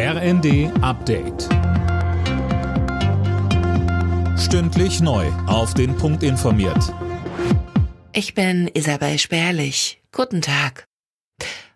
RND Update. Stündlich neu. Auf den Punkt informiert. Ich bin Isabel Spärlich. Guten Tag.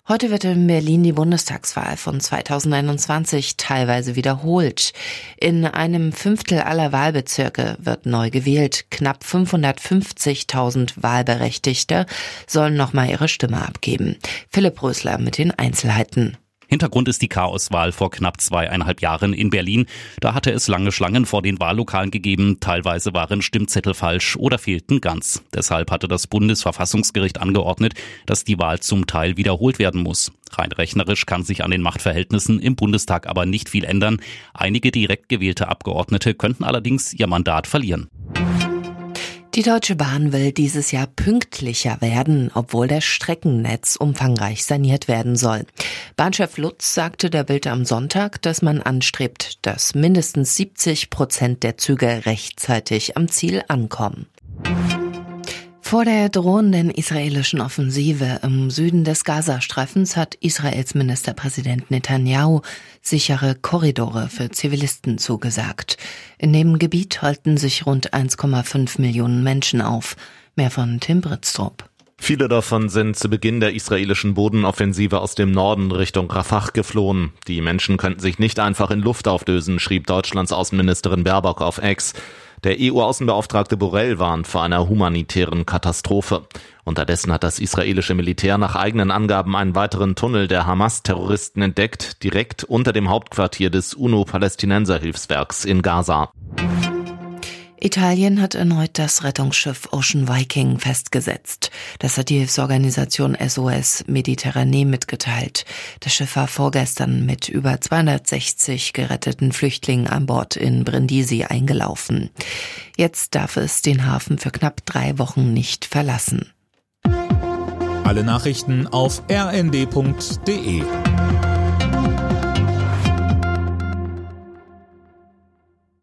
Heute wird in Berlin die Bundestagswahl von 2021 teilweise wiederholt. In einem Fünftel aller Wahlbezirke wird neu gewählt. Knapp 550.000 Wahlberechtigte sollen nochmal ihre Stimme abgeben. Philipp Rösler mit den Einzelheiten. Hintergrund ist die Chaoswahl vor knapp zweieinhalb Jahren in Berlin. Da hatte es lange Schlangen vor den Wahllokalen gegeben. Teilweise waren Stimmzettel falsch oder fehlten ganz. Deshalb hatte das Bundesverfassungsgericht angeordnet, dass die Wahl zum Teil wiederholt werden muss. Rein rechnerisch kann sich an den Machtverhältnissen im Bundestag aber nicht viel ändern. Einige direkt gewählte Abgeordnete könnten allerdings ihr Mandat verlieren. Die Deutsche Bahn will dieses Jahr pünktlicher werden, obwohl das Streckennetz umfangreich saniert werden soll. Bahnchef Lutz sagte der Bild am Sonntag, dass man anstrebt, dass mindestens 70 Prozent der Züge rechtzeitig am Ziel ankommen. Vor der drohenden israelischen Offensive im Süden des Gazastreifens hat Israels Ministerpräsident Netanyahu sichere Korridore für Zivilisten zugesagt. In dem Gebiet halten sich rund 1,5 Millionen Menschen auf. Mehr von Tim Britztrup. Viele davon sind zu Beginn der israelischen Bodenoffensive aus dem Norden Richtung Rafah geflohen. Die Menschen könnten sich nicht einfach in Luft auflösen, schrieb Deutschlands Außenministerin Baerbock auf Ex. Der EU-Außenbeauftragte Borrell warnt vor einer humanitären Katastrophe. Unterdessen hat das israelische Militär nach eigenen Angaben einen weiteren Tunnel der Hamas-Terroristen entdeckt, direkt unter dem Hauptquartier des UNO-Palästinenser-Hilfswerks in Gaza. Italien hat erneut das Rettungsschiff Ocean Viking festgesetzt. Das hat die Hilfsorganisation SOS Mediterranee mitgeteilt. Das Schiff war vorgestern mit über 260 geretteten Flüchtlingen an Bord in Brindisi eingelaufen. Jetzt darf es den Hafen für knapp drei Wochen nicht verlassen. Alle Nachrichten auf rnd.de